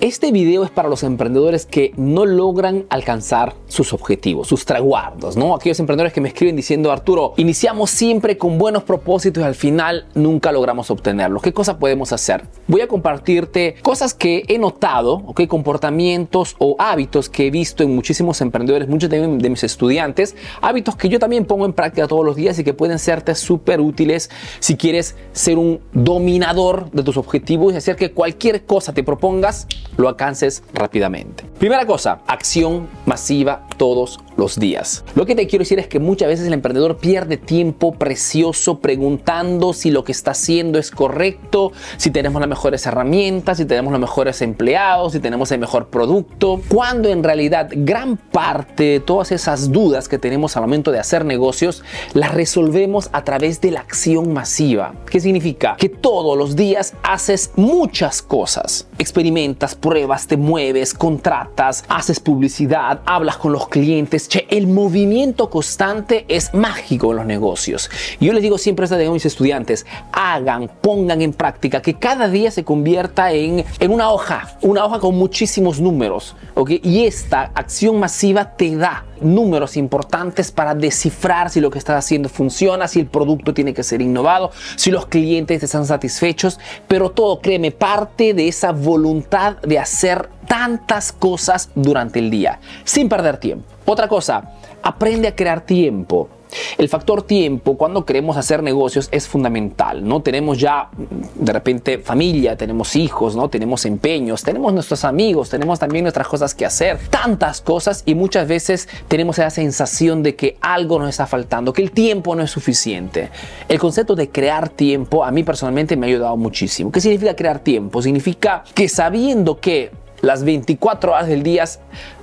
Este video es para los emprendedores que no logran alcanzar sus objetivos, sus traguardos, ¿no? Aquellos emprendedores que me escriben diciendo, Arturo, iniciamos siempre con buenos propósitos y al final nunca logramos obtenerlos. ¿Qué cosa podemos hacer? Voy a compartirte cosas que he notado, ¿ok? Comportamientos o hábitos que he visto en muchísimos emprendedores, muchos de, de mis estudiantes, hábitos que yo también pongo en práctica todos los días y que pueden serte súper útiles si quieres ser un dominador de tus objetivos y hacer que cualquier cosa te propongas lo alcances rápidamente. Primera cosa, acción masiva todos los días. Lo que te quiero decir es que muchas veces el emprendedor pierde tiempo precioso preguntando si lo que está haciendo es correcto, si tenemos las mejores herramientas, si tenemos los mejores empleados, si tenemos el mejor producto, cuando en realidad gran parte de todas esas dudas que tenemos al momento de hacer negocios las resolvemos a través de la acción masiva. ¿Qué significa? Que todos los días haces muchas cosas, experimentas, pruebas, te mueves, contratas, haces publicidad, hablas con los clientes. El movimiento constante es mágico en los negocios. Yo les digo siempre a mis estudiantes, hagan, pongan en práctica que cada día se convierta en, en una hoja, una hoja con muchísimos números. Y esta acción masiva te da números importantes para descifrar si lo que estás haciendo funciona, si el producto tiene que ser innovado, si los clientes están satisfechos, pero todo, créeme, parte de esa voluntad de hacer tantas cosas durante el día, sin perder tiempo. Otra cosa, aprende a crear tiempo. El factor tiempo cuando queremos hacer negocios es fundamental, ¿no? Tenemos ya de repente familia, tenemos hijos, ¿no? Tenemos empeños, tenemos nuestros amigos, tenemos también nuestras cosas que hacer, tantas cosas y muchas veces tenemos esa sensación de que algo nos está faltando, que el tiempo no es suficiente. El concepto de crear tiempo a mí personalmente me ha ayudado muchísimo. ¿Qué significa crear tiempo? Significa que sabiendo que las 24 horas del día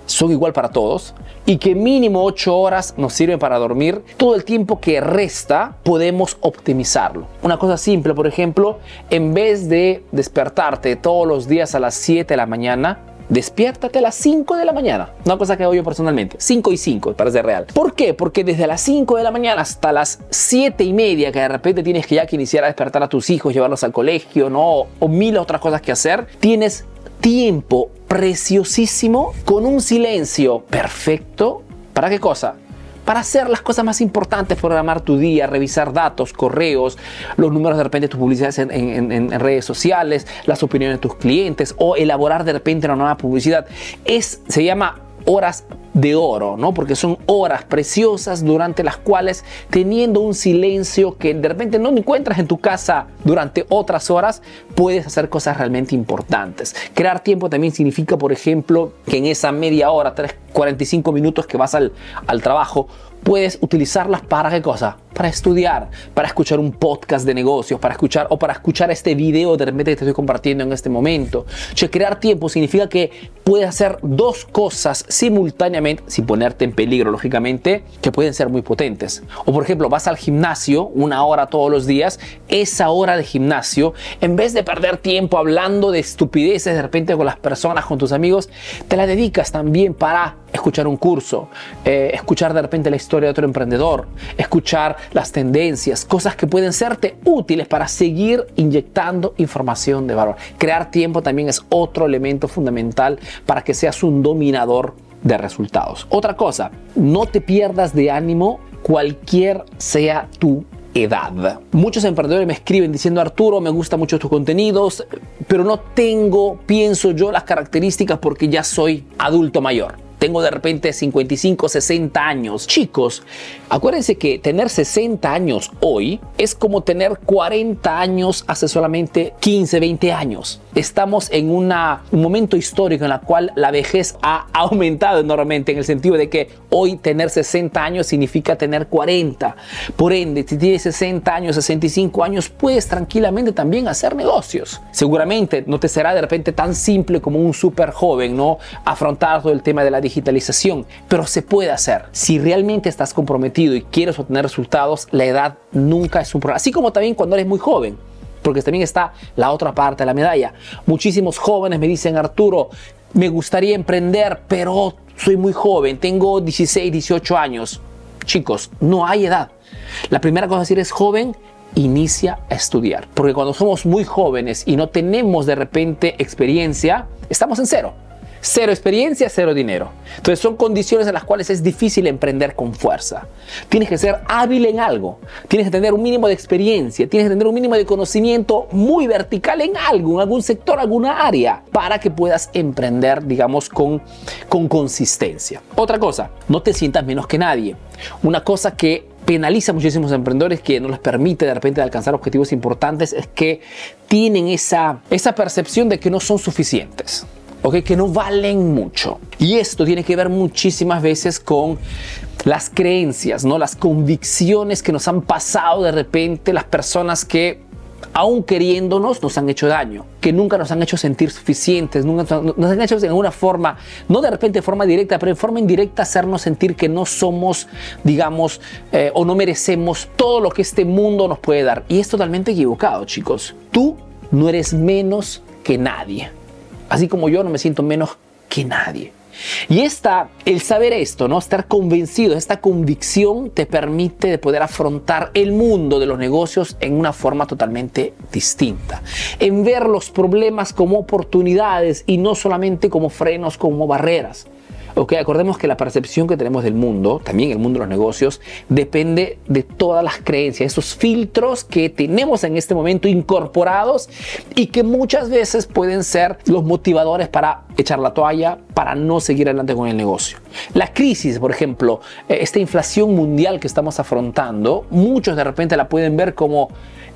son igual para todos y que mínimo 8 horas nos sirven para dormir, todo el tiempo que resta podemos optimizarlo. Una cosa simple, por ejemplo, en vez de despertarte todos los días a las 7 de la mañana, despiértate a las 5 de la mañana. Una cosa que hago yo personalmente. 5 y 5, para ser real. ¿Por qué? Porque desde las 5 de la mañana hasta las 7 y media, que de repente tienes que ya que iniciar a despertar a tus hijos, llevarlos al colegio, ¿no? O mil otras cosas que hacer, tienes tiempo preciosísimo con un silencio perfecto. ¿Para qué cosa? Para hacer las cosas más importantes, programar tu día, revisar datos, correos, los números de repente de tus publicidades en, en, redes sociales, las opiniones de tus clientes o elaborar de repente una nueva publicidad. Es, se llama horas de oro, ¿no? Porque son horas preciosas durante las cuales teniendo un silencio que de repente no encuentras en tu casa durante otras horas, puedes hacer cosas realmente importantes. Crear tiempo también significa, por ejemplo, que en esa media hora, 3, 45 minutos que vas al, al trabajo, puedes utilizarlas para qué cosa? Para estudiar, para escuchar un podcast de negocios, para escuchar o para escuchar este video de repente que te estoy compartiendo en este momento. Crear tiempo significa que puedes hacer dos cosas simultáneamente sin ponerte en peligro, lógicamente, que pueden ser muy potentes. O por ejemplo, vas al gimnasio una hora todos los días, esa hora de gimnasio, en vez de perder tiempo hablando de estupideces de repente con las personas, con tus amigos, te la dedicas también para escuchar un curso, eh, escuchar de repente la historia de otro emprendedor, escuchar las tendencias, cosas que pueden serte útiles para seguir inyectando información de valor. Crear tiempo también es otro elemento fundamental para que seas un dominador resultados. Otra cosa, no te pierdas de ánimo cualquier sea tu edad. Muchos emprendedores me escriben diciendo, Arturo, me gusta mucho tus contenidos, pero no tengo, pienso yo, las características porque ya soy adulto mayor tengo de repente 55, 60 años. Chicos, acuérdense que tener 60 años hoy es como tener 40 años hace solamente 15, 20 años. Estamos en un momento histórico en el cual la vejez ha aumentado enormemente en el sentido de que hoy tener 60 años significa tener 40. Por ende, si tienes 60 años, 65 años, puedes tranquilamente también hacer negocios. Seguramente no te será de repente tan simple como un súper joven, ¿no? Afrontar todo el tema de la digitalización, pero se puede hacer. Si realmente estás comprometido y quieres obtener resultados, la edad nunca es un problema. Así como también cuando eres muy joven. Porque también está la otra parte de la medalla. Muchísimos jóvenes me dicen, Arturo, me gustaría emprender, pero soy muy joven, tengo 16, 18 años. Chicos, no hay edad. La primera cosa a decir es joven, inicia a estudiar. Porque cuando somos muy jóvenes y no tenemos de repente experiencia, estamos en cero. Cero experiencia, cero dinero. Entonces son condiciones en las cuales es difícil emprender con fuerza. Tienes que ser hábil en algo, tienes que tener un mínimo de experiencia, tienes que tener un mínimo de conocimiento muy vertical en algo, en algún sector, alguna área, para que puedas emprender, digamos, con, con consistencia. Otra cosa, no te sientas menos que nadie. Una cosa que penaliza a muchísimos emprendedores que no les permite de repente alcanzar objetivos importantes es que tienen esa, esa percepción de que no son suficientes que no valen mucho. Y esto tiene que ver muchísimas veces con las creencias, ¿no? las convicciones que nos han pasado de repente las personas que aún queriéndonos, nos han hecho daño, que nunca nos han hecho sentir suficientes, nunca nos han hecho de alguna forma, no de repente de forma directa, pero en forma indirecta hacernos sentir que no somos, digamos, eh, o no merecemos todo lo que este mundo nos puede dar. Y es totalmente equivocado, chicos. Tú no eres menos que nadie. Así como yo no me siento menos que nadie. Y esta, el saber esto, ¿no? Estar convencido, esta convicción te permite de poder afrontar el mundo de los negocios en una forma totalmente distinta. En ver los problemas como oportunidades y no solamente como frenos, como barreras. Ok, acordemos que la percepción que tenemos del mundo, también el mundo de los negocios, depende de todas las creencias, esos filtros que tenemos en este momento incorporados y que muchas veces pueden ser los motivadores para echar la toalla, para no seguir adelante con el negocio. La crisis, por ejemplo, eh, esta inflación mundial que estamos afrontando, muchos de repente la pueden ver como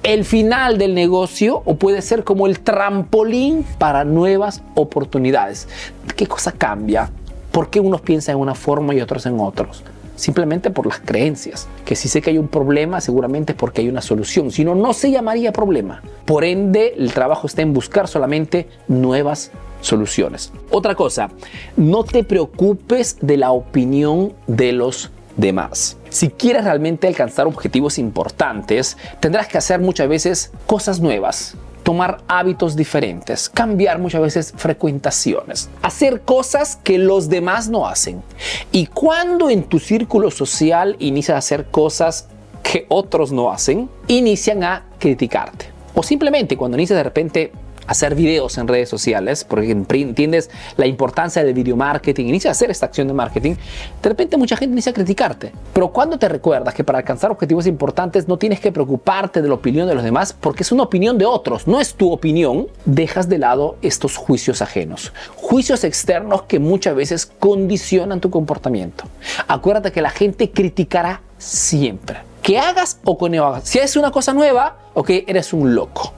el final del negocio o puede ser como el trampolín para nuevas oportunidades. ¿Qué cosa cambia? ¿Por qué unos piensan en una forma y otros en otros? Simplemente por las creencias. Que si sé que hay un problema, seguramente es porque hay una solución. Si no, no se llamaría problema. Por ende, el trabajo está en buscar solamente nuevas soluciones. Otra cosa, no te preocupes de la opinión de los demás. Si quieres realmente alcanzar objetivos importantes, tendrás que hacer muchas veces cosas nuevas, tomar hábitos diferentes, cambiar muchas veces frecuentaciones, hacer cosas que los demás no hacen. Y cuando en tu círculo social inicias a hacer cosas que otros no hacen, inician a criticarte. O simplemente cuando inicias de repente hacer videos en redes sociales, porque entiendes la importancia del video marketing, inicia a hacer esta acción de marketing, de repente mucha gente inicia a criticarte. Pero cuando te recuerdas que para alcanzar objetivos importantes no tienes que preocuparte de la opinión de los demás, porque es una opinión de otros, no es tu opinión, dejas de lado estos juicios ajenos, juicios externos que muchas veces condicionan tu comportamiento. Acuérdate que la gente criticará siempre. Que hagas o que no hagas. Si es una cosa nueva, ok, eres un loco.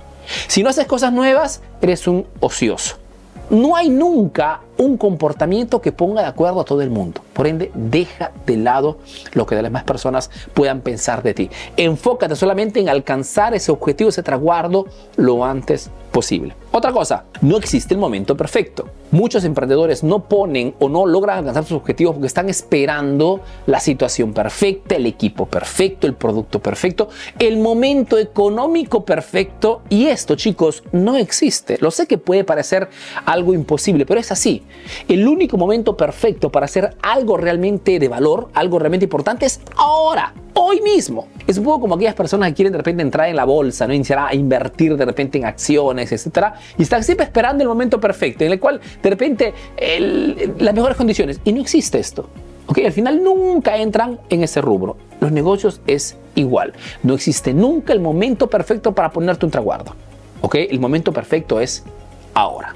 Si no haces cosas nuevas, eres un ocioso. No hay nunca un comportamiento que ponga de acuerdo a todo el mundo. Por ende, deja de lado lo que las demás personas puedan pensar de ti. Enfócate solamente en alcanzar ese objetivo, ese traguardo, lo antes posible. Otra cosa, no existe el momento perfecto. Muchos emprendedores no ponen o no logran alcanzar sus objetivos porque están esperando la situación perfecta, el equipo perfecto, el producto perfecto, el momento económico perfecto. Y esto, chicos, no existe. Lo sé que puede parecer algo imposible, pero es así. El único momento perfecto para hacer algo realmente de valor, algo realmente importante es ahora, hoy mismo. Es un poco como aquellas personas que quieren de repente entrar en la bolsa, ¿no? iniciar a invertir de repente en acciones, etcétera, y están siempre esperando el momento perfecto, en el cual de repente las mejores condiciones. Y no existe esto. ¿ok? Al final nunca entran en ese rubro. Los negocios es igual. No existe nunca el momento perfecto para ponerte un traguardo. ¿ok? El momento perfecto es ahora.